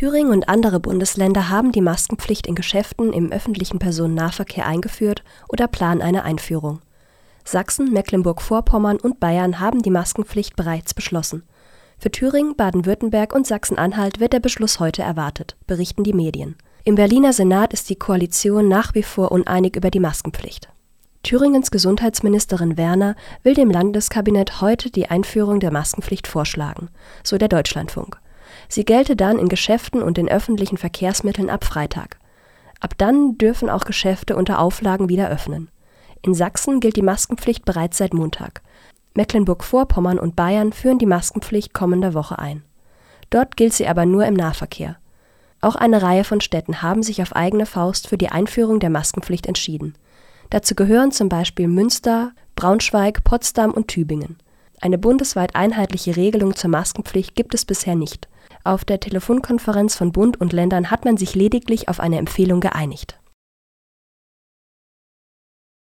Thüringen und andere Bundesländer haben die Maskenpflicht in Geschäften im öffentlichen Personennahverkehr eingeführt oder planen eine Einführung. Sachsen, Mecklenburg-Vorpommern und Bayern haben die Maskenpflicht bereits beschlossen. Für Thüringen, Baden-Württemberg und Sachsen-Anhalt wird der Beschluss heute erwartet, berichten die Medien. Im Berliner Senat ist die Koalition nach wie vor uneinig über die Maskenpflicht. Thüringens Gesundheitsministerin Werner will dem Landeskabinett heute die Einführung der Maskenpflicht vorschlagen, so der Deutschlandfunk. Sie gelte dann in Geschäften und den öffentlichen Verkehrsmitteln ab Freitag. Ab dann dürfen auch Geschäfte unter Auflagen wieder öffnen. In Sachsen gilt die Maskenpflicht bereits seit Montag. Mecklenburg-Vorpommern und Bayern führen die Maskenpflicht kommende Woche ein. Dort gilt sie aber nur im Nahverkehr. Auch eine Reihe von Städten haben sich auf eigene Faust für die Einführung der Maskenpflicht entschieden. Dazu gehören zum Beispiel Münster, Braunschweig, Potsdam und Tübingen. Eine bundesweit einheitliche Regelung zur Maskenpflicht gibt es bisher nicht. Auf der Telefonkonferenz von Bund und Ländern hat man sich lediglich auf eine Empfehlung geeinigt